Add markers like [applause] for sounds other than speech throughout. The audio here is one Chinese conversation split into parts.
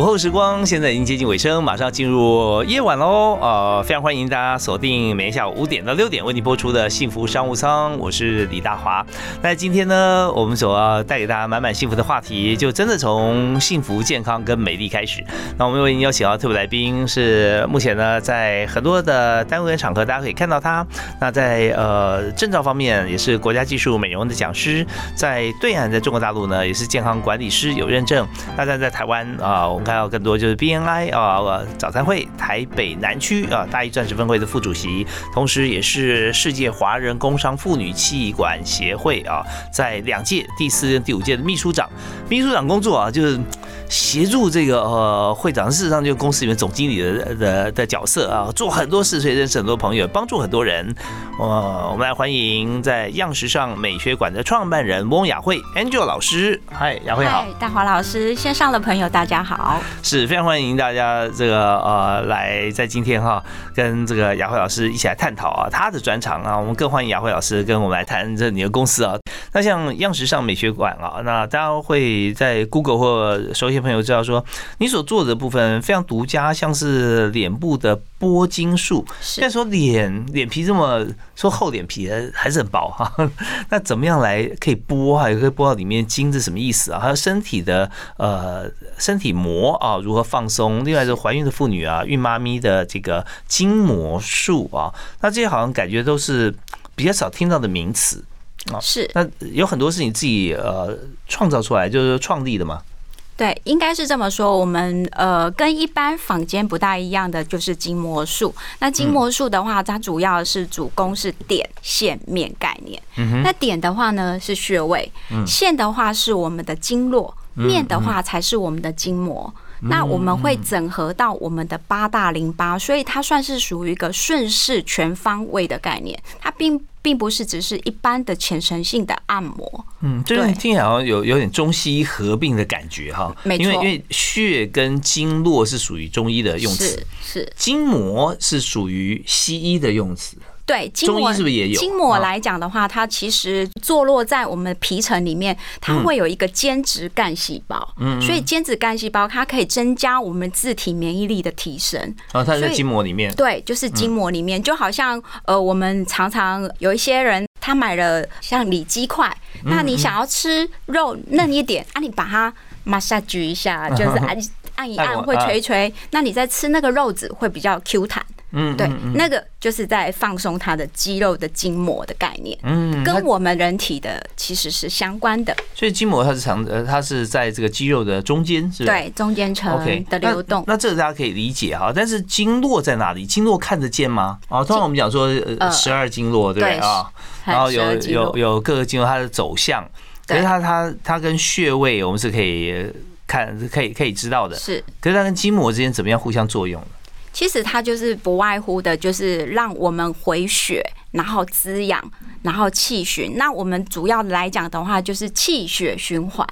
午后时光，现在已经接近尾声，马上进入夜晚喽。呃，非常欢迎大家锁定每天下午五点到六点为你播出的幸福商务舱，我是李大华。那今天呢，我们所要带给大家满满幸福的话题，就真的从幸福、健康跟美丽开始。那我们为您邀请到特别来宾是目前呢在很多的单位场合大家可以看到他。那在呃证照方面也是国家技术美容的讲师，在对岸在中国大陆呢也是健康管理师有认证。那在在台湾啊。我还有更多就是 BNI 啊，早餐会台北南区啊大一钻石分会的副主席，同时也是世界华人工商妇女气管协会啊，在两届第四任第五届的秘书长，秘书长工作啊就是。协助这个呃会长，事实上就公司里面总经理的的的角色啊，做很多事，所以认识很多朋友，帮助很多人。呃，我们来欢迎在样时尚美学馆的创办人翁雅慧 Angel 老师。嗨，雅慧好。大华老师，线上的朋友大家好。是非常欢迎大家这个呃来在今天哈跟这个雅慧老师一起来探讨啊他的专长啊，我们更欢迎雅慧老师跟我们来谈这你的公司啊。那像样时尚美学馆啊，那大家会在 Google 或熟悉。朋友知道说，你所做的部分非常独家，像是脸部的剥筋术。现在说脸脸皮这么说厚，脸皮还是很薄哈。[laughs] 那怎么样来可以剥哈？也可以剥到里面筋，是什么意思啊？还有身体的呃身体膜啊，如何放松？另外是怀孕的妇女啊，孕妈咪的这个筋膜术啊，那这些好像感觉都是比较少听到的名词啊。是，那有很多是你自己呃创造出来，就是创立的嘛。对，应该是这么说。我们呃，跟一般坊间不大一样的就是筋膜术。那筋膜术的话，它主要是主攻是点、线、面概念。那点的话呢是穴位，线的话是我们的经络，面的话才是我们的筋膜。那我们会整合到我们的八大淋巴，所以它算是属于一个顺势全方位的概念。它并并不是只是一般的浅层性的按摩。嗯，就是听起来好像有有点中西医合并的感觉哈。没错，因为因为血跟经络是属于中医的用词，是筋膜是属于西医的用词。对，筋膜是不是也有？筋膜来讲的话，它其实坐落在我们皮层里面，它会有一个间质干细胞。嗯，所以间质干细胞它可以增加我们自体免疫力的提升。啊，它在筋膜里面。对，就是筋膜里面，就好像呃，我们常常有一些人他买了像里脊块，那你想要吃肉嫩一点啊，你把它 massage 一下，[laughs] 就是按按一按会捶捶，那你在吃那个肉子会比较 Q 弹。嗯，对，那个就是在放松它的肌肉的筋膜的概念，嗯，跟我们人体的其实是相关的。所以筋膜它是长，呃，它是在这个肌肉的中间，是对，中间层的流动。那这个大家可以理解哈，但是经络在哪里？经络看得见吗？哦，通常我们讲说呃十二经络，对不对啊？然后有有有各个经络它的走向，可是它它它跟穴位我们是可以看，可以可以知道的。是，可是它跟筋膜之间怎么样互相作用？其实它就是不外乎的，就是让我们回血，然后滋养，然后气循。那我们主要来讲的话，就是气血循环。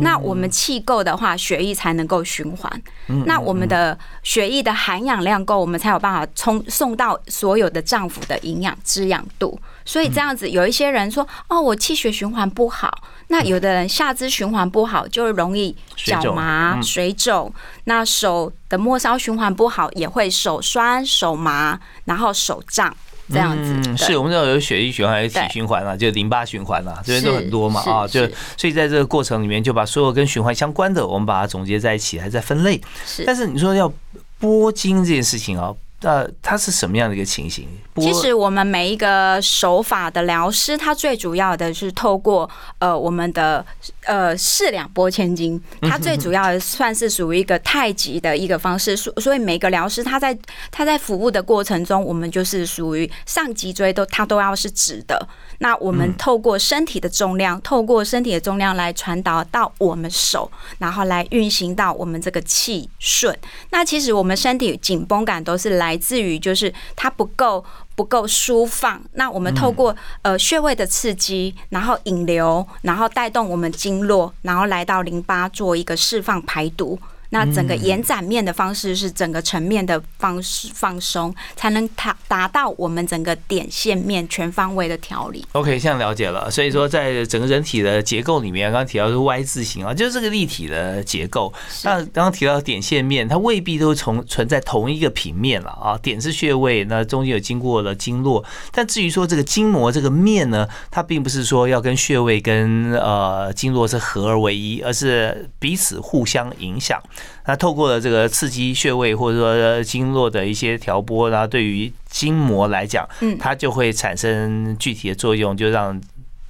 那我们气够的话，血液才能够循环。那我们的血液的含氧量够，我们才有办法冲送到所有的脏腑的营养滋养度。所以这样子，有一些人说：“哦，我气血循环不好。”那有的人下肢循环不好，就容易脚麻、水肿。那手的末梢循环不好，也会手酸、手麻，然后手胀这样子。是我们知道有血液循环、有体循环啊，就淋巴循环啊，这边都很多嘛啊。就所以在这个过程里面，就把所有跟循环相关的，我们把它总结在一起，还在分类。是，但是你说要拨筋这件事情啊。那它是什么样的一个情形？其实我们每一个手法的疗师，他最主要的是透过呃我们的呃四两拨千斤，他最主要的算是属于一个太极的一个方式。所所以每个疗师他在他在服务的过程中，我们就是属于上脊椎都他都要是直的。那我们透过身体的重量，透过身体的重量来传导到我们手，然后来运行到我们这个气顺。那其实我们身体紧绷感都是来自于就是它不够不够舒放。那我们透过呃穴位的刺激，然后引流，然后带动我们经络，然后来到淋巴做一个释放排毒。那整个延展面的方式是整个层面的方式放松，才能达达到我们整个点线面全方位的调理。OK，现在了解了。所以说，在整个人体的结构里面，刚刚提到是 Y 字形啊，就是这个立体的结构。那刚刚提到点线面，它未必都从存在同一个平面了啊。点是穴位，那中间有经过了经络。但至于说这个筋膜这个面呢，它并不是说要跟穴位跟呃经络是合而为一，而是彼此互相影响。那透过了这个刺激穴位或者说经络的一些调拨，然后对于筋膜来讲，嗯，它就会产生具体的作用，就让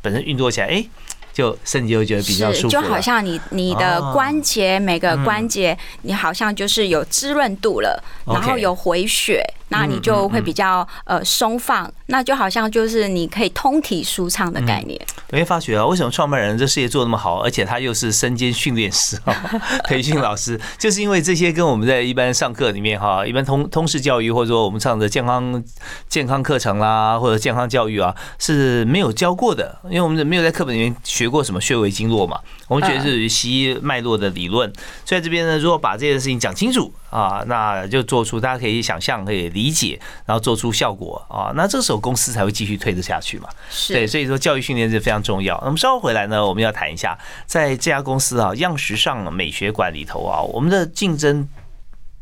本身运作起来，哎，就身体就觉得比较舒服。就好像你你的关节每个关节，你好像就是有滋润度了，然后有回血。那你就会比较呃松放，那就好像就是你可以通体舒畅的概念。我会发觉啊，为什么创办人这事业做那么好，而且他又是身兼训练师啊，[laughs] 培训老师，就是因为这些跟我们在一般上课里面哈，一般通通识教育或者说我们上的健康健康课程啦，或者健康教育啊是没有教过的，因为我们没有在课本里面学过什么穴位经络嘛，我们觉得是西医脉络的理论。所以这边呢，如果把这件事情讲清楚啊，那就做出大家可以想象可以理。解，然后做出效果啊，那这时候公司才会继续推得下去嘛。对，所以说教育训练是非常重要。那么稍后回来呢，我们要谈一下，在这家公司啊，样时尚美学馆里头啊，我们的竞争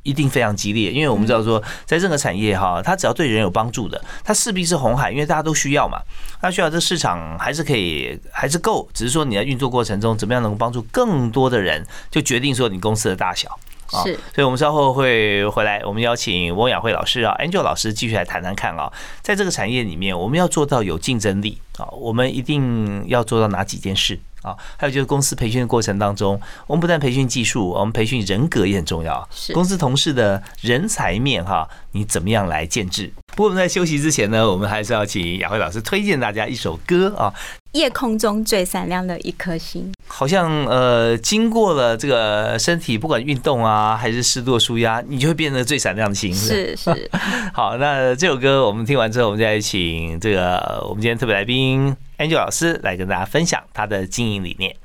一定非常激烈，因为我们知道说，在任何产业哈，它只要对人有帮助的，它势必是红海，因为大家都需要嘛。那需要这市场还是可以，还是够，只是说你在运作过程中怎么样能够帮助更多的人，就决定说你公司的大小。是，所以我们稍后会回来，我们邀请翁雅慧老师啊，Angel 老师继续来谈谈看啊，在这个产业里面，我们要做到有竞争力啊，我们一定要做到哪几件事啊？还有就是公司培训的过程当中，我们不但培训技术，我们培训人格也很重要。是，公司同事的人才面哈，你怎么样来建制？不过我们在休息之前呢，我们还是要请雅慧老师推荐大家一首歌啊。夜空中最闪亮的一颗星，好像呃，经过了这个身体，不管运动啊，还是适度的舒压，你就会变得最闪亮的星。是是。[laughs] 好，那这首歌我们听完之后，我们再请这个我们今天特别来宾 Angel 老师来跟大家分享他的经营理念。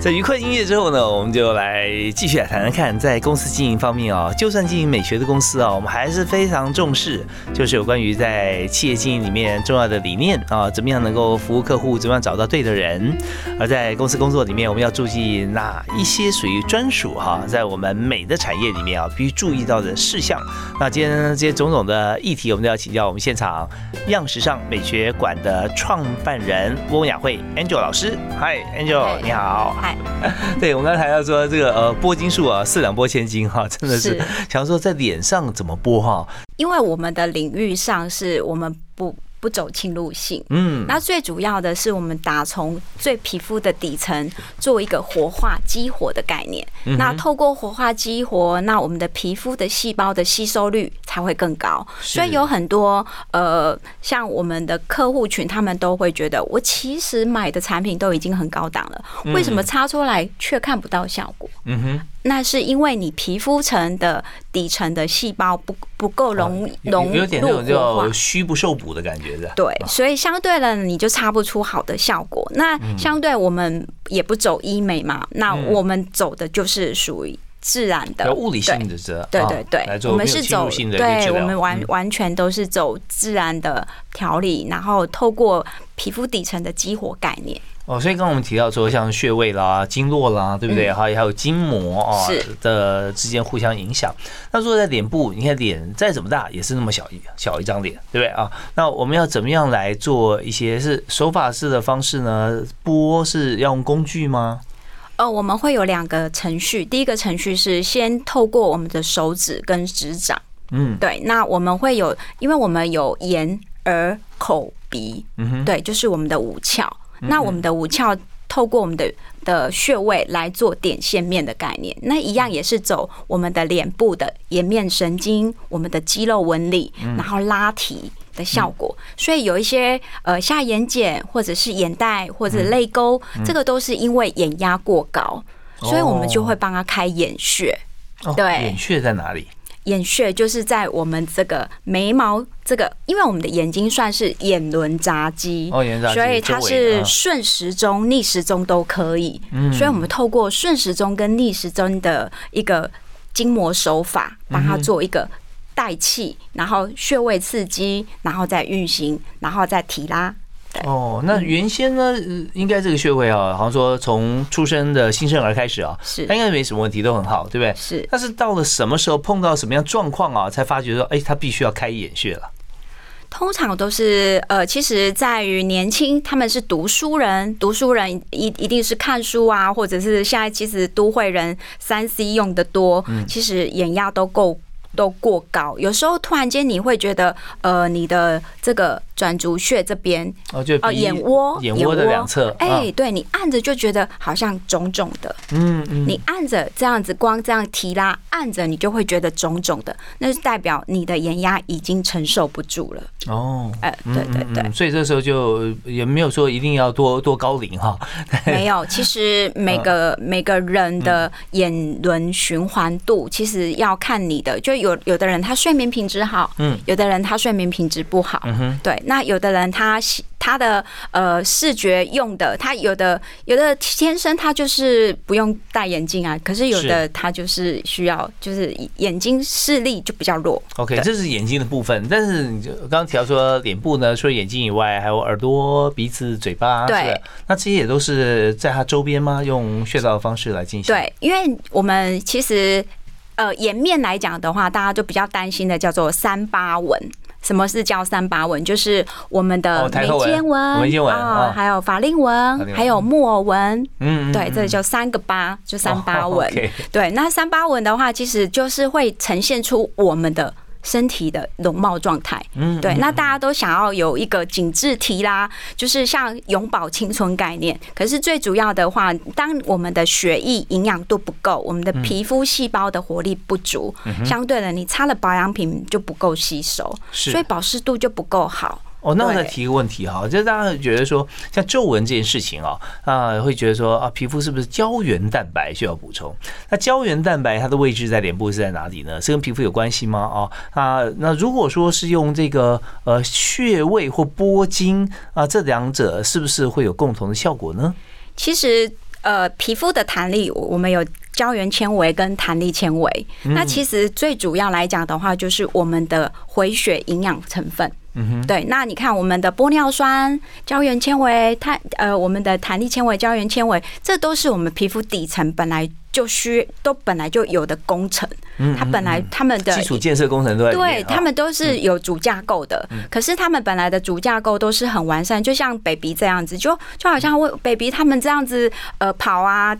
在愉快音乐之后呢，我们就来继续来谈谈看，在公司经营方面啊，就算经营美学的公司啊，我们还是非常重视，就是有关于在企业经营里面重要的理念啊，怎么样能够服务客户，怎么样找到对的人。而在公司工作里面，我们要注意哪一些属于专属哈，在我们美的产业里面啊，必须注意到的事项。那今天这些种种的议题，我们都要请教我们现场样时尚美学馆的创办人翁雅慧 Angel 老师。Hi，Angel，你好。[laughs] 对，我们刚才要说这个呃，拨筋术啊，四两拨千斤哈，真的是想说在脸上怎么拨哈？因为我们的领域上是我们不。不走侵入性，嗯，那最主要的是我们打从最皮肤的底层做一个活化激活的概念，那透过活化激活，那我们的皮肤的细胞的吸收率才会更高。所以有很多呃，像我们的客户群，他们都会觉得，我其实买的产品都已经很高档了，为什么擦出来却看不到效果？嗯哼。那是因为你皮肤层的底层的细胞不不够融融有点那种叫虚不受补的感觉的。对，所以相对了你就擦不出好的效果。那相对我们也不走医美嘛，那我们走的就是属于自然的物理性的对对对，我们是走对，我们完完全都是走自然的调理，然后透过皮肤底层的激活概念。哦，所以刚刚我们提到说，像穴位啦、经络啦，对不对？还有还有筋膜啊是的之间互相影响。那如果在脸部，你看脸再怎么大，也是那么小一小一张脸，对不对啊？那我们要怎么样来做一些是手法式的方式呢？拨是要用工具吗？呃，我们会有两个程序，第一个程序是先透过我们的手指跟指掌，嗯对，那我们会有，因为我们有眼、耳、口、鼻，嗯哼，对，就是我们的五窍。那我们的五窍透过我们的的穴位来做点线面的概念，那一样也是走我们的脸部的颜面神经、我们的肌肉纹理，然后拉提的效果。所以有一些呃下眼睑或者是眼袋或者泪沟，这个都是因为眼压过高，所以我们就会帮他开眼穴。哦对眼穴在哪里？眼穴就是在我们这个眉毛这个，因为我们的眼睛算是眼轮匝肌，哦，眼所以它是啊顺时钟、逆时钟都可以。嗯所以我们透过顺时钟跟逆时钟的一个筋膜手法，帮它做一个代气，然后穴位刺激，然后再运行，然后再提拉。哦，那原先呢，呃应该这个穴位啊，好像说从出生的新生儿开始啊，是他应该没什么问题，都很好，对不对？是，但是到了什么时候碰到什么样状况啊，才发觉说，哎，他必须要开眼穴了。通常都是呃，其实在于年轻，他们是读书人，读书人一一定是看书啊，或者是现在其实都会人三 C 用的多，其实眼压都够都过高，有时候突然间你会觉得呃，你的这个转足穴这边哦，就哦，眼窝，眼窝的两侧，哎、啊。对你按着就觉得好像肿肿的，嗯嗯，你按着这样子，光这样提拉按着，你就会觉得肿肿的，那是代表你的眼压已经承受不住了。哦，哎、对对对，嗯，所以这时候就也没有说一定要多 [laughs] 多高龄哈，[laughs] 没有，其实每个每个人的眼轮循环度，其实要看你的，就有有的人他睡眠品质好，嗯，有的人他睡眠品质不好，嗯哼，对，那有的人他他的呃视觉用的，他有的有的天生他就是不用戴眼镜啊，可是有的他就是需要，就是眼睛视力就比较弱。OK，这是眼睛的部分，但是你就刚刚提到说脸部呢，除了眼睛以外，还有耳朵、鼻子、嘴巴，对那这些也都是在他周边吗？用穴道的方式来进行？，对，因为我们其实呃颜面来讲的话，大家就比较担心的叫做三八纹。什么是叫三八纹？就是我们的眉间纹、眉间纹啊还有法令纹，还有木偶纹。嗯，嗯对，这嗯就三个八，就三八哦纹。对，那三八纹的话，其实就是会呈现出我们的身体的容貌状态。嗯对，那大家都想要有一个紧致提啦，就是像永葆青春概念。可是最主要的话，当我们的血液营养度不够，我们的皮肤细胞的活力不足，相对的，你擦了保养品就不够吸收，所以保湿度就不够好。哦，那我再提一个问题哈，就是大家觉得说，像皱纹这件事情啊，啊，会觉得说啊，皮肤是不是胶原蛋白需要补充？那胶原蛋白它的位置在脸部是在哪里呢？是跟皮肤有关系吗？哦，啊，那如果说是用这个呃穴位或拨筋啊，这两者是不是会有共同的效果呢？其实呃，皮肤的弹力，我们有胶原纤维跟弹力纤维。那其实最主要来讲的话，就是我们的回血营养成分。嗯，对，那你看我们的玻尿酸、胶原纤维、它呃我们的弹力纤维、胶原纤维，这都是我们皮肤底层本来就需都本来就有的工程。嗯它本来他们的基础建设工程都在对他们都是有主架构的，可是他们本来的主架构都是很完善，就像 baby 这样子，就就好像我 baby 他们这样子呃跑啊。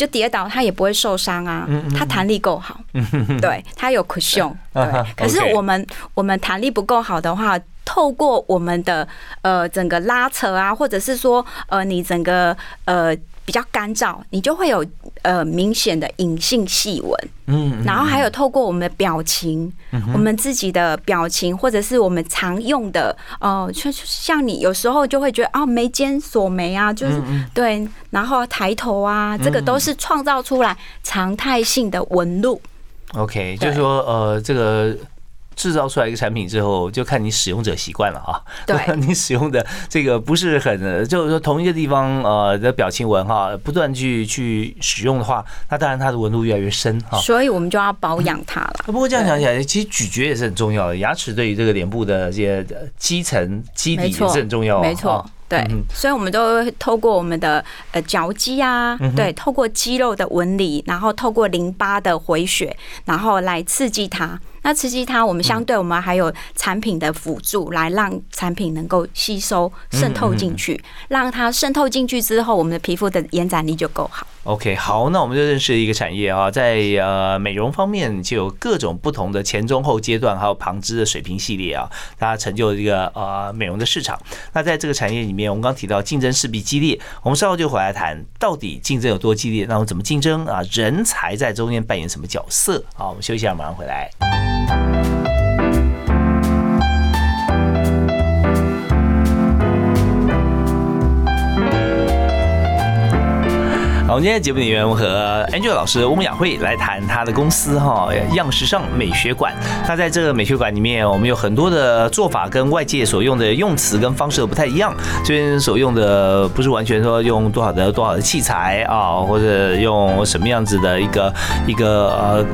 就跌倒，他也不会受伤啊，他弹力够好，[laughs] 对他有 cushion，[laughs] 对。可是我们我们弹力不够好的话，透过我们的呃整个拉扯啊，或者是说呃你整个呃比较干燥，你就会有呃明显的隐性细纹。嗯，然后还有透过我们的表情，我们自己的表情，或者是我们常用的，哦、像你有时候就会觉得啊，眉间锁眉啊，就是对，然后抬头啊，这个都是创造出来常态性的纹路。OK，就是说呃，这个制造出来一个产品之后，就看你使用者习惯了啊。对 [laughs] 你使用的这个不是很，就是说同一个地方呃的表情纹哈，不断去去使用的话，那当然它的纹路越来越深哈。所以我们就要保养它了。不过这样想起来，其实咀嚼也是很重要的，牙齿对于这个脸部的这些呃基层基底也是很重要的。没错哦对，所以我们都会透过我们的呃嚼肌啊，对，透过肌肉的纹理，然后透过淋巴的回血，然后来刺激它。那刺激它，我们相对我们还有产品的辅助，来让产品能够吸收渗透进去，让它渗透进去之后，我们的皮肤的延展力就够好。OK，好，那我们就认识一个产业啊，在呃美容方面就有各种不同的前中后阶段，还有旁支的水平系列啊，大家成就一个呃美容的市场。那在这个产业里面，我们刚提到竞争势必激烈，我们稍后就回来谈到底竞争有多激烈，那我怎么竞争啊？人才在中间扮演什么角色？好，我们休息一下，马上回来。好，我们今天节目里面，我和 Angel 老师翁雅慧来谈她的公司哈样时尚美学馆。那在这个美学馆里面，我们有很多的做法跟外界所用的用词跟方式都不太一样。这边所用的不是完全说用多少的多少的器材啊，或者用什么样子的一个一个呃。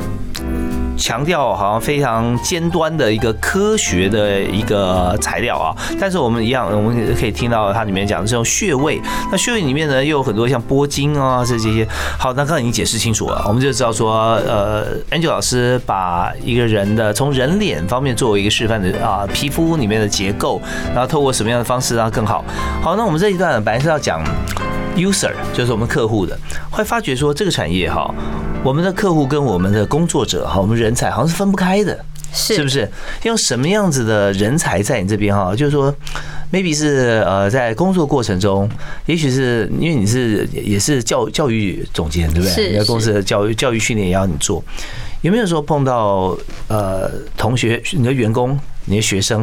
强调好像非常尖端的一个科学的一个材料啊，但是我们一样，我们可以听到它里面讲的这种穴位。那穴位里面呢，又有很多像波筋啊，这这些。好，那刚才已经解释清楚了，我们就知道说，呃，Angel 老师把一个人的从人脸方面作为一个示范的啊，皮肤里面的结构，然后透过什么样的方式让它更好。好，那我们这一段本来是要讲 user，就是我们客户的，会发觉说这个产业哈。我们的客户跟我们的工作者哈，我们人才好像是分不开的，是不是？用什么样子的人才在你这边哈？就是说，maybe 是呃，在工作过程中，也许是因为你是也是教教育总监，对不对？你的公司的教育教育训练也要你做，有没有说碰到呃同学、你的员工、你的学生，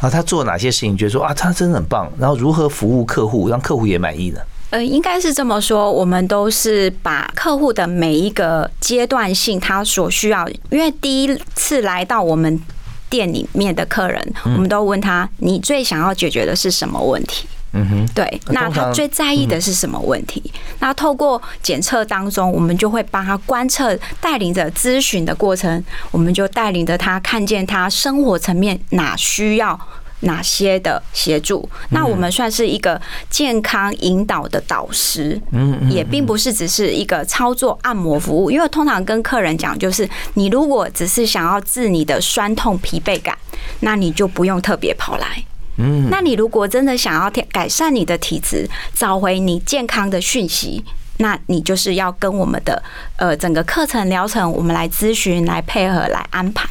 然后他做哪些事情，觉得说啊，他真的很棒，然后如何服务客户，让客户也满意呢？呃，应该是这么说，我们都是把客户的每一个阶段性，他所需要，因为第一次来到我们店里面的客人，我们都问他，你最想要解决的是什么问题？嗯哼，对，那他最在意的是什么问题？那透过检测当中，我们就会帮他观测，带领着咨询的过程，我们就带领着他看见他生活层面哪需要。哪些的协助？那我们算是一个健康引导的导师，嗯，也并不是只是一个操作按摩服务。因为通常跟客人讲，就是你如果只是想要治你的酸痛疲惫感，那你就不用特别跑来。嗯，那你如果真的想要改善你的体质，找回你健康的讯息，那你就是要跟我们的呃整个课程疗程，我们来咨询、来配合、来安排。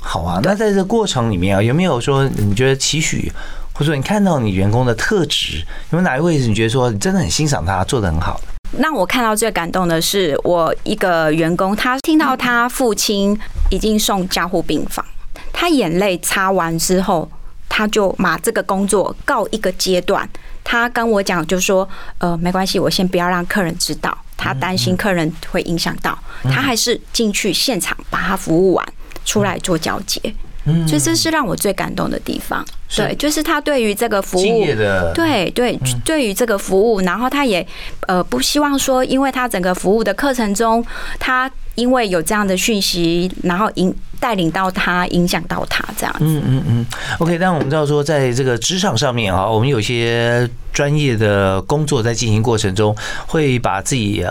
好啊，那在这过程里面啊，有没有说你觉得期许，或者说你看到你员工的特质，有哪一位是你觉得说你真的很欣赏他做的很好的？让我看到最感动的是，我一个员工，他听到他父亲已经送加护病房，他眼泪擦完之后，他就把这个工作告一个阶段。他跟我讲，就说呃，没关系，我先不要让客人知道，他担心客人会影响到，他还是进去现场把他服务完。出来做交接，所以这是让我最感动的地方。对，就是他对于这个服务，对对，对于这个服务，然后他也呃不希望说，因为他整个服务的课程中，他因为有这样的讯息，然后引带领到他，影响到他这样子。嗯嗯嗯。OK，但我们知道说，在这个职场上面啊，我们有些专业的工作在进行过程中，会把自己。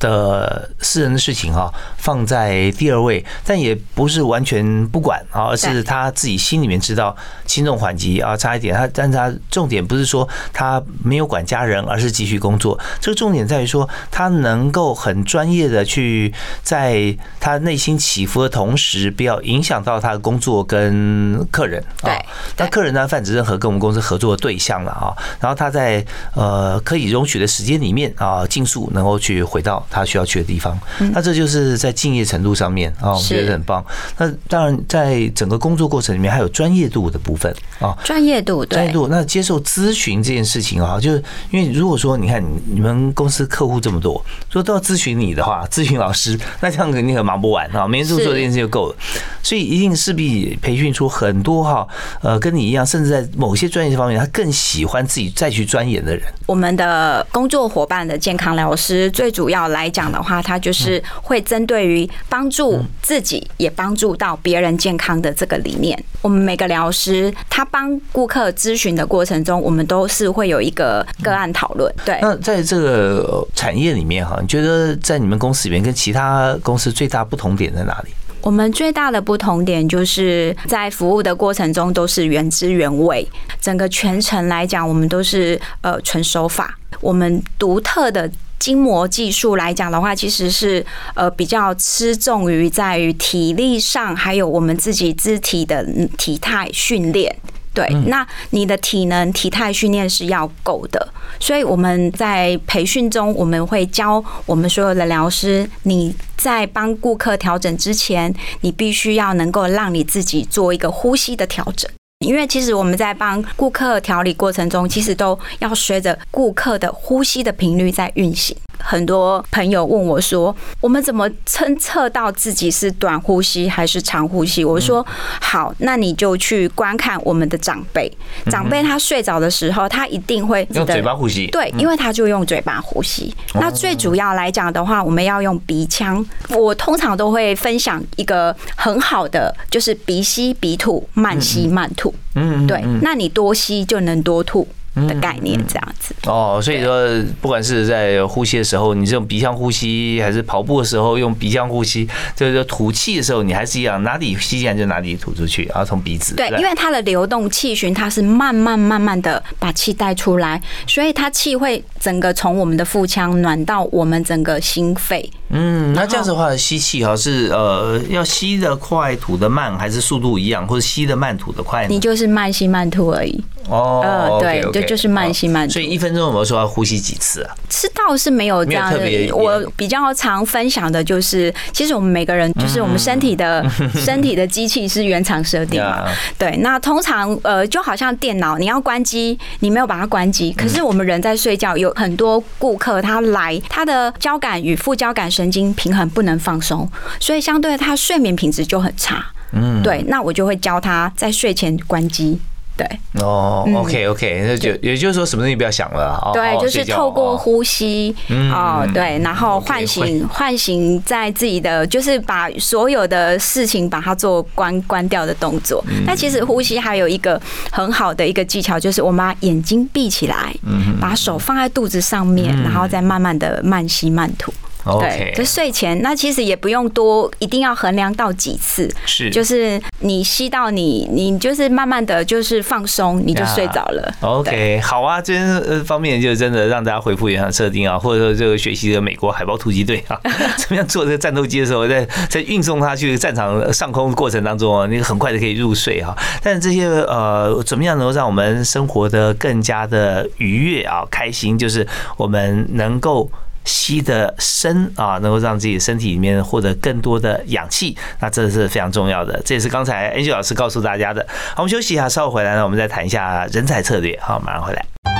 的私人的事情啊放在第二位，但也不是完全不管啊，而是他自己心里面知道轻重缓急啊，差一点他，但他重点不是说他没有管家人，而是继续工作。这个重点在于说他能够很专业的去在他内心起伏的同时，不要影响到他的工作跟客人啊。那客人呢泛指任何跟我们公司合作的对象了啊。然后他在呃可以容许的时间里面啊，尽速能够去回到。他需要去的地方，那这就是在敬业程度上面啊，我们觉得很棒。那当然，在整个工作过程里面，还有专业度的部分啊，专业度，专业度。那接受咨询这件事情啊，就是因为如果说你看你们公司客户这么多，说都要咨询你的话，咨询老师，那这样肯定很忙不完啊，每天做做这件事就够了。所以一定势必培训出很多哈，呃，跟你一样，甚至在某些专业方面，他更喜欢自己再去钻研的人。我们的工作伙伴的健康疗师，最主要来讲的话，他就是会针对于帮助自己，也帮助到别人健康的这个理念。我们每个疗师，他帮顾客咨询的过程中，我们都是会有一个个案讨论。对，那在这个产业里面哈，你觉得在你们公司里面跟其他公司最大不同点在哪里？我们最大的不同点就是在服务的过程中都是原汁原味，整个全程来讲，我们都是呃纯手法。我们独特的筋膜技术来讲的话，其实是呃比较吃重于在于体力上，还有我们自己肢体的体态训练。对，那你的体能、体态训练是要够的，所以我们在培训中，我们会教我们所有的疗师，你在帮顾客调整之前，你必须要能够让你自己做一个呼吸的调整。因为其实我们在帮顾客调理过程中，其实都要随着顾客的呼吸的频率在运行。很多朋友问我说：“我们怎么侦测到自己是短呼吸还是长呼吸？”我说：“好，那你就去观看我们的长辈。长辈他睡着的时候，他一定会用嘴巴呼吸。对，因为他就用嘴巴呼吸。那最主要来讲的话，我们要用鼻腔。我通常都会分享一个很好的，就是鼻吸鼻吐，慢吸慢吐。嗯，对，那你多吸就能多吐。的概念这样子哦，所以说不管是在呼吸的时候，你是用鼻腔呼吸，还是跑步的时候用鼻腔呼吸，就是说吐气的时候，你还是一样，哪里吸进来就哪里吐出去，然后从鼻子。对，因为它的流动气循，它是慢慢慢慢的把气带出来，所以它气会整个从我们的腹腔暖到我们整个心肺。嗯，那这样子的话，吸气哈是呃要吸的快，吐的慢，还是速度一样，或者吸的慢，吐的快？你就是慢吸慢吐而已。哦，对，就就是慢性慢吐。所以一分钟有没有说要呼吸几次啊？是倒是没有这样的。我比较常分享的就是，其实我们每个人就是我们身体的 [laughs] 身体的机器是原厂设定嘛。对，那通常呃就好像电脑，你要关机，你没有把它关机。可是我们人在睡觉，有很多顾客他来，他的交感与副交感神经平衡不能放松，所以相对他睡眠品质就很差。嗯，对，那我就会教他在睡前关机。对。哦，OK OK，那就也就是说什么东西不要想了啊。对，就是透过呼吸哦，对，然后唤醒 [laughs] 唤醒在自己的，就是把所有的事情把它做关关掉的动作。那其实呼吸还有一个很好的一个技巧，就是我们把眼睛闭起来，把手放在肚子上面，然后再慢慢的慢吸慢吐。对，就睡前，那其实也不用多，一定要衡量到几次，是，就是你吸到你，你就是慢慢的就是放松，你就睡着了。OK，好啊，这方面就真的让大家回复原厂设定啊，或者说这个学习的美国海豹突击队啊，[laughs] 怎么样做这个战斗机的时候，在在运送它去战场上空过程当中啊，你很快的可以入睡啊。但是这些呃，怎么样能够让我们生活的更加的愉悦啊，开心，就是我们能够。吸的深啊，能够让自己身体里面获得更多的氧气，那这是非常重要的。这也是刚才恩君老师告诉大家的。好，我们休息一下，稍后回来呢，我们再谈一下人才策略。好，马上回来。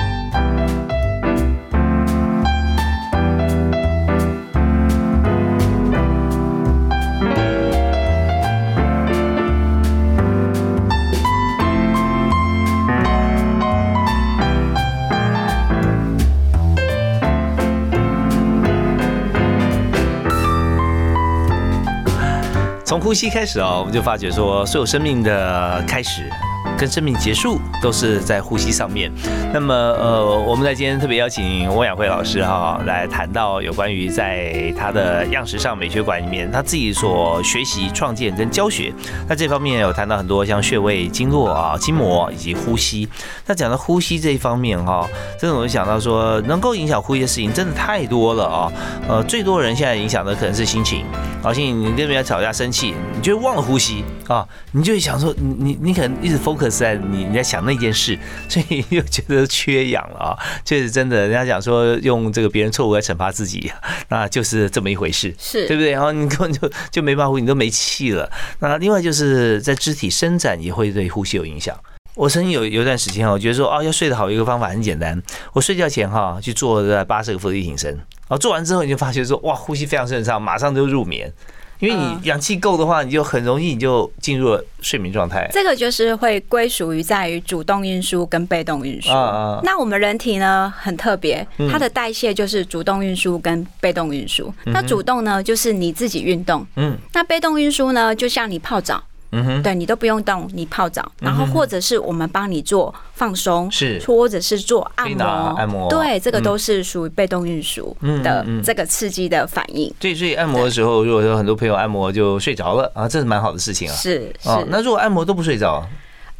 从呼吸开始啊，我们就发觉说，所有生命的开始。跟生命结束都是在呼吸上面。那么，呃，我们在今天特别邀请翁雅慧老师哈来谈到有关于在他的样式上美学馆里面他自己所学习、创建跟教学。那这方面有谈到很多像穴位、经络啊、筋膜以及呼吸。那讲到呼吸这一方面哈，真的我就想到说，能够影响呼吸的事情真的太多了啊。呃，最多人现在影响的可能是心情。高兴你跟别人吵架生气，你就忘了呼吸啊，你就想说，你你你可能一直 focus。在你你在想那件事，所以又觉得缺氧了啊！确实真的，人家讲说用这个别人错误来惩罚自己，那就是这么一回事，是对不对？然后你根本就就没办法呼吸，你都没气了。那另外就是在肢体伸展也会对呼吸有影响。我曾经有有段时间哈，我觉得说啊，要睡得好，一个方法很简单，我睡觉前哈去做八十个伏地挺身，然后做完之后你就发觉说哇，呼吸非常顺畅，马上就入眠。因为你氧气够的话，你就很容易你就进入了睡眠状态。这个就是会归属于在于主动运输跟被动运输。那我们人体呢很特别，它的代谢就是主动运输跟被动运输。那主动呢就是你自己运动，嗯，那被动运输呢就像你泡澡。嗯哼，对你都不用动，你泡澡，然后或者是我们帮你做放松，是，或者是做按摩，按摩，对，这个都是属于被动运输的这个刺激的反应。对，所以按摩的时候，如果说很多朋友按摩就睡着了啊，这是蛮好的事情啊。是，哦，那如果按摩都不睡着，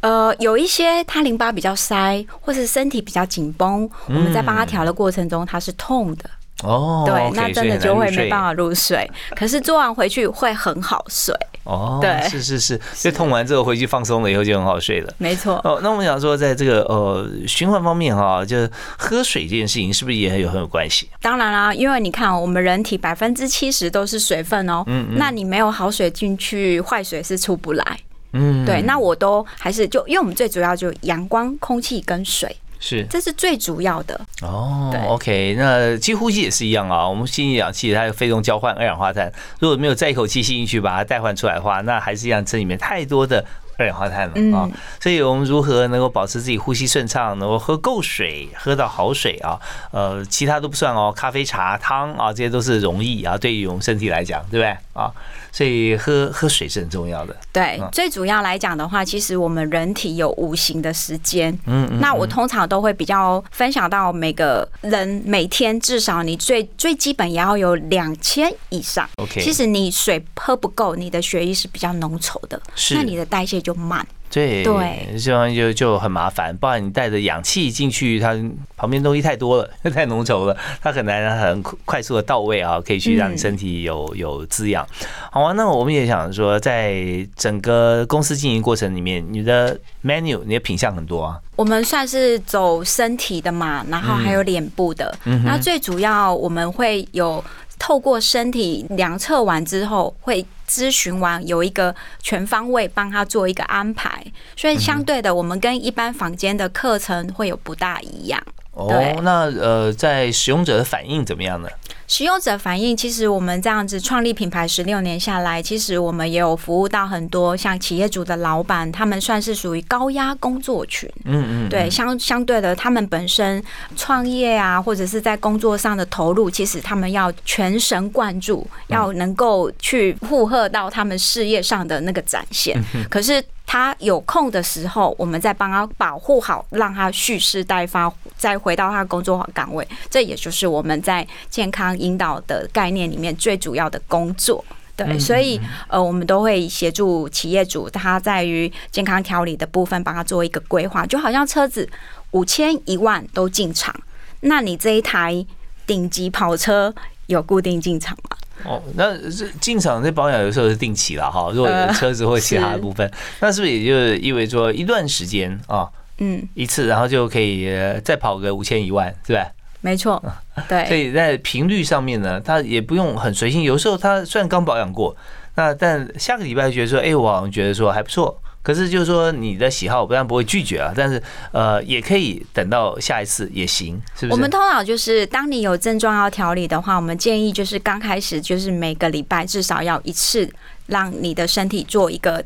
呃，有一些他淋巴比较塞，或是身体比较紧绷，我们在帮他调的过程中，他是痛的。哦，对，那真的就会没办法入睡。[laughs] 可是做完回去会很好睡。哦，对，是是是，就痛完之后回去放松了以后就很好睡了。没错。哦，那我们想说，在这个呃循环方面哈，就是喝水这件事情是不是也很有很有关系？当然啦，因为你看我们人体百分之七十都是水分哦。嗯嗯。那你没有好水进去，坏水是出不来。嗯。对，那我都还是就因为我们最主要就阳光、空气跟水。是，这是最主要的哦。OK，那其实呼吸也是一样啊。我们吸氧气，它有肺中交换二氧化碳，如果没有再一口气吸进去，把它代换出来的话，那还是一样，这里面太多的。二氧化碳了啊，所以我们如何能够保持自己呼吸顺畅，能够喝够水，喝到好水啊？呃，其他都不算哦，咖啡、茶、汤啊，这些都是容易啊。对于我们身体来讲，对不对啊？所以喝喝水是很重要的。对，最主要来讲的话，其实我们人体有五行的时间。嗯嗯。那我通常都会比较分享到每个人每天至少你最最基本也要有两千以上。OK。其实你水喝不够，你的血液是比较浓稠的，是那你的代谢。就慢，对对，这样就就很麻烦。不然你带着氧气进去，它旁边东西太多了，太浓稠了，它很难很快速的到位啊，可以去让你身体有有滋养。好啊，那我们也想说，在整个公司经营过程里面，你的 menu 你的品相很多啊。我们算是走身体的嘛，然后还有脸部的。那最主要我们会有。透过身体量测完之后，会咨询完有一个全方位帮他做一个安排，所以相对的，我们跟一般房间的课程会有不大一样。哦，那呃，在使用者的反应怎么样呢？使用者反应，其实我们这样子创立品牌十六年下来，其实我们也有服务到很多像企业主的老板，他们算是属于高压工作群。嗯嗯，对，相相对的，他们本身创业啊，或者是在工作上的投入，其实他们要全神贯注，要能够去负荷到他们事业上的那个展现。可是。他有空的时候，我们再帮他保护好，让他蓄势待发，再回到他工作岗位。这也就是我们在健康引导的概念里面最主要的工作。对，所以呃，我们都会协助企业主，他在于健康调理的部分，帮他做一个规划。就好像车子五千一万都进场，那你这一台顶级跑车有固定进场吗？哦，那这进厂这保养有时候是定期了哈。如果有车子或其他的部分，那是不是也就意味着一段时间啊，嗯，一次，然后就可以再跑个五千一万，是吧？没错，[laughs] 对。所以在频率上面呢，它也不用很随性。有时候它虽然刚保养过，那但下个礼拜觉得说，哎，我好像觉得说还不错。可是就是说，你的喜好我不然不会拒绝啊，但是呃，也可以等到下一次也行，是不是？我们通常就是，当你有症状要调理的话，我们建议就是刚开始就是每个礼拜至少要一次，让你的身体做一个。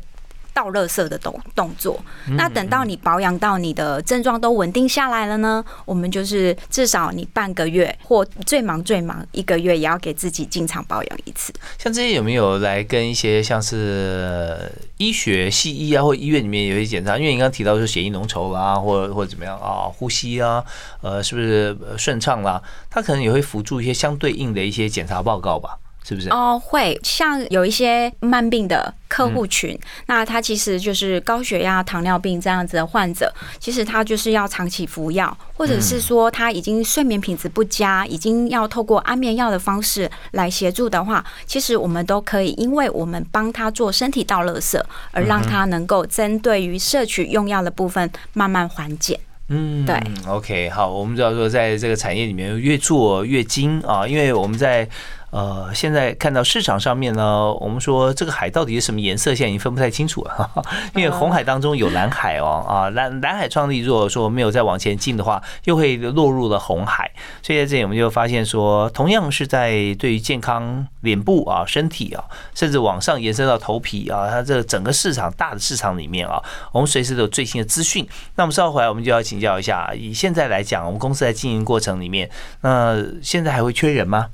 倒垃圾的动动作，那等到你保养到你的症状都稳定下来了呢，我们就是至少你半个月或最忙最忙一个月也要给自己进场保养一次。像这些有没有来跟一些像是医学、西医啊，或医院里面有一些检查？因为你刚刚提到说血液浓稠啦，或或者怎么样啊，呼吸啊，呃，是不是顺畅啦？他可能也会辅助一些相对应的一些检查报告吧。是不是哦？会像有一些慢病的客户群，那他其实就是高血压、糖尿病这样子的患者，其实他就是要长期服药，或者是说他已经睡眠品质不佳，已经要透过安眠药的方式来协助的话，其实我们都可以，因为我们帮他做身体倒垃圾，而让他能够针对于摄取用药的部分慢慢缓解。嗯，对，OK，好，我们知道说在这个产业里面越做越精啊，因为我们在。呃，现在看到市场上面呢，我们说这个海到底是什么颜色，现在已经分不太清楚了，[laughs] 因为红海当中有蓝海哦，啊蓝蓝海创立如果说没有再往前进的话，又会落入了红海，所以在这里我们就发现说，同样是在对于健康脸部啊、身体啊，甚至往上延伸到头皮啊，它这整个市场大的市场里面啊，我们随时都有最新的资讯。那我们稍后回来，我们就要请教一下，以现在来讲，我们公司在经营过程里面，那现在还会缺人吗？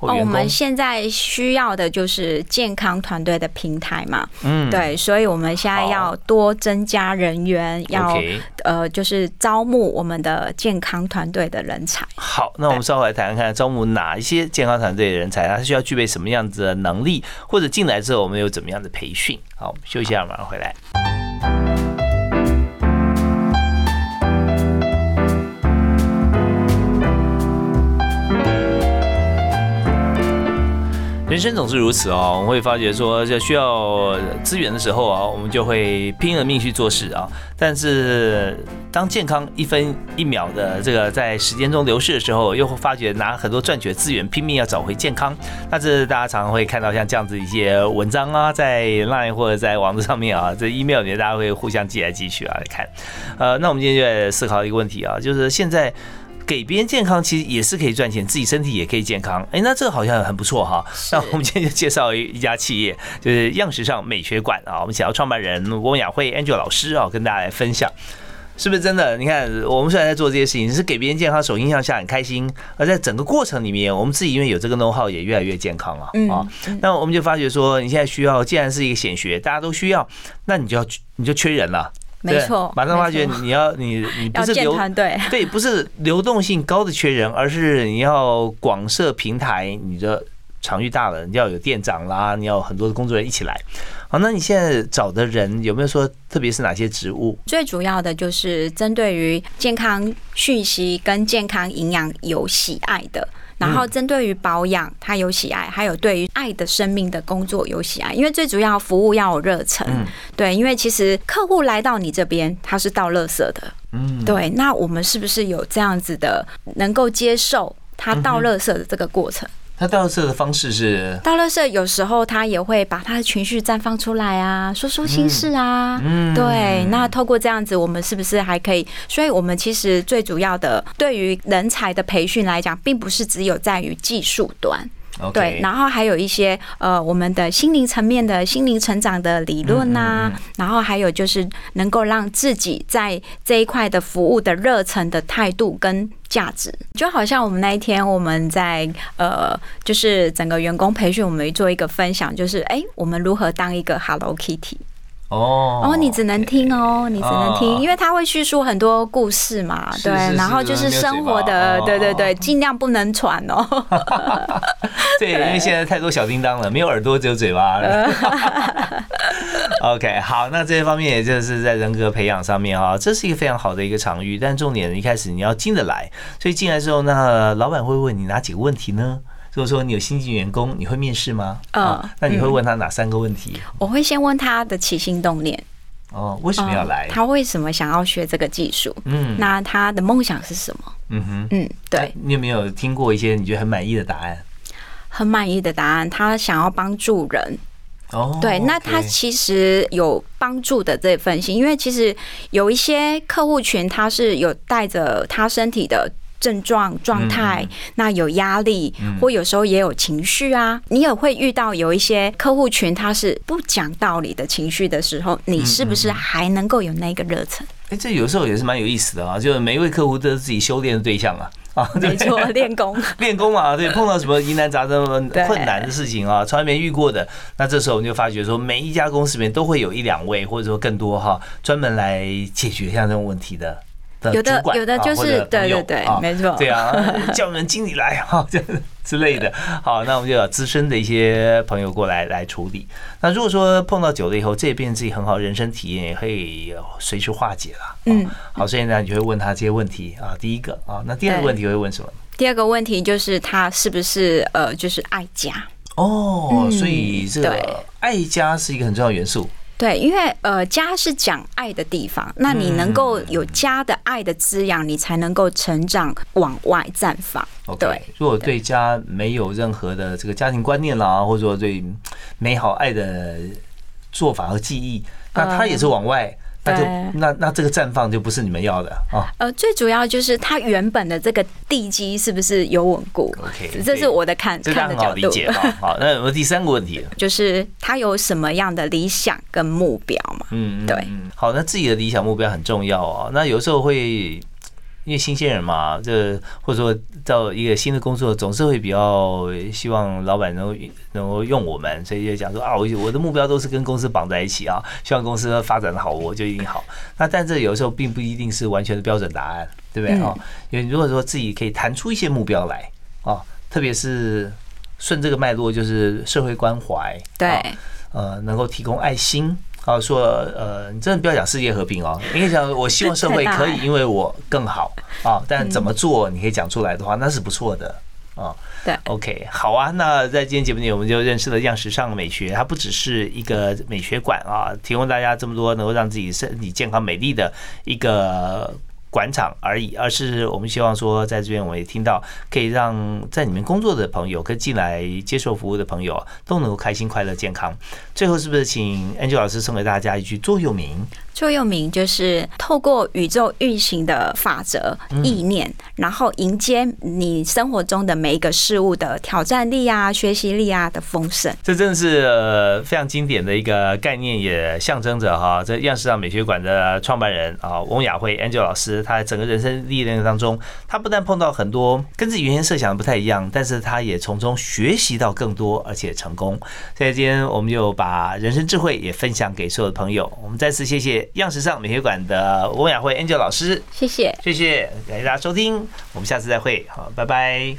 哦，我们现在需要的就是健康团队的平台嘛，嗯，对，所以我们现在要多增加人员，要呃，就是招募我们的健康团队的人才。好，那我们稍后来谈看招募哪一些健康团队的人才，他需要具备什么样子的能力，或者进来之后我们有怎么样的培训？好，休息一下，马上回来。人生总是如此哦，我们会发觉说，在需要资源的时候啊，我们就会拼了命去做事啊。但是当健康一分一秒的这个在时间中流逝的时候，又会发觉拿很多赚取的资源拼命要找回健康。那这大家常常会看到像这样子一些文章啊，在 Line 或者在网络上面啊，这 email 里面大家会互相寄来寄去啊来看。呃，那我们今天就在思考一个问题啊，就是现在。给别人健康其实也是可以赚钱，自己身体也可以健康。哎，那这个好像很不错哈。那我们今天就介绍一一家企业，就是样时尚美学馆啊。我们想要创办人翁雅慧 Angel 老师啊，跟大家来分享，是不是真的？你看，我们虽然在做这些事情，是给别人健康，首印象下很开心，而在整个过程里面，我们自己因为有这个 know how 也越来越健康了啊。那我们就发觉说，你现在需要，既然是一个显学，大家都需要，那你就要你就缺人了。没错，马上发觉你要你你不是流对 [laughs] 对，不是流动性高的缺人，而是你要广设平台，你的场域大了，你要有店长啦，你要很多的工作人员一起来。好，那你现在找的人有没有说，特别是哪些职务？最主要的就是针对于健康讯息跟健康营养有喜爱的。然后针对于保养，他有喜爱，还有对于爱的生命的工作有喜爱，因为最主要服务要有热忱，对，因为其实客户来到你这边，他是倒垃圾的，嗯，对，那我们是不是有这样子的能够接受他倒垃圾的这个过程？他倒垃圾的方式是倒垃圾，有时候他也会把他的情绪绽放出来啊，说说心事啊。嗯，对。那透过这样子，我们是不是还可以？所以我们其实最主要的，对于人才的培训来讲，并不是只有在于技术端。对，然后还有一些呃，我们的心灵层面的心灵成长的理论呐，然后还有就是能够让自己在这一块的服务的热忱的态度跟价值，就好像我们那一天我们在呃，就是整个员工培训，我们做一个分享，就是哎，我们如何当一个 Hello Kitty。哦，哦，你只能听哦，你只能听，因为他会叙述很多故事嘛，对，然后就是生活的，对对对，[laughs] 尽量不能喘哦。[laughs] 对，因为现在太多小叮当了，没有耳朵只有嘴巴。[laughs] OK，好，那这些方面也就是在人格培养上面哈，这是一个非常好的一个场域，但重点一开始你要进得来，所以进来之后，那老板会问你哪几个问题呢？如果说你有新进员工，你会面试吗？嗯，那你会问他哪三个问题？我会先问他的起心动念。哦，为什么要来？他为什么想要学这个技术？嗯，那他的梦想是什么？嗯哼，嗯，对。你有没有听过一些你觉得很满意的答案？很满意的答案，他想要帮助人。哦，对，那他其实有帮助的这份心，因为其实有一些客户群，他是有带着他身体的。症状状态，那有压力，或有时候也有情绪啊。你也会遇到有一些客户群，他是不讲道理的情绪的时候，你是不是还能够有那个热忱？哎，这有时候也是蛮有意思的啊。就是每一位客户都是自己修炼的对象啊。啊，[laughs] 没错，练功，[laughs] 练功嘛。对，碰到什么疑难杂症、困难的事情啊，从来没遇过的，那这时候我们就发觉说，每一家公司里面都会有一两位，或者说更多哈，专门来解决像这种问题的。有的有的就是对对对，没错，对啊，[laughs] 叫你们经理来哈，这之类的。好，那我们就有资深的一些朋友过来来处理。那如果说碰到久了以后，这也变成自己很好人生体验，也可以随时化解了。嗯，好，所以呢，你就会问他这些问题啊。第一个啊，那第二个问题会问什么？第二个问题就是他是不是呃，就是爱家？哦，所以这个爱家是一个很重要元素。对，因为呃，家是讲爱的地方，那你能够有家的爱的滋养，你才能够成长往外绽放。对，如果对家没有任何的这个家庭观念啦，或者说对美好爱的做法和记忆，那他也是往外。那就那那这个绽放就不是你们要的啊。呃，最主要就是它原本的这个地基是不是有稳固？OK，这是我的看看的角度。好，[laughs] 那我第三个问题就是他有什么样的理想跟目标嘛？嗯，对。好，那自己的理想目标很重要啊。那有时候会。因为新鲜人嘛，这或者说到一个新的工作，总是会比较希望老板能能够用我们，所以就讲说啊，我我的目标都是跟公司绑在一起啊，希望公司发展的好，我就一定好。那但这有时候并不一定是完全的标准答案，对不对啊？因为如果说自己可以谈出一些目标来啊，特别是顺这个脉络，就是社会关怀，对，呃，能够提供爱心。啊，说呃，你真的不要讲世界和平哦，你可以讲我希望社会可以因为我更好啊，但怎么做你可以讲出来的话，那是不错的啊。对，OK，好啊。那在今天节目里，我们就认识了样时尚美学，它不只是一个美学馆啊，提供大家这么多能够让自己身体健康美丽的一个。馆场而已，而是我们希望说，在这边我也听到，可以让在里面工作的朋友，跟进来接受服务的朋友，都能够开心、快乐、健康。最后，是不是请 Angel 老师送给大家一句座右铭？座右铭就是透过宇宙运行的法则意念，然后迎接你生活中的每一个事物的挑战力啊、学习力啊的丰盛。这真的是呃非常经典的一个概念，也象征着哈，这样式上美学馆的创办人啊，翁雅慧 Angel 老师，他整个人生历练当中，他不但碰到很多跟自己原先设想的不太一样，但是他也从中学习到更多，而且成功。所以今天我们就把人生智慧也分享给所有的朋友。我们再次谢谢。样时尚美学馆的翁雅慧 Angel 老师，谢谢，谢谢，感谢大家收听，我们下次再会，好，拜拜。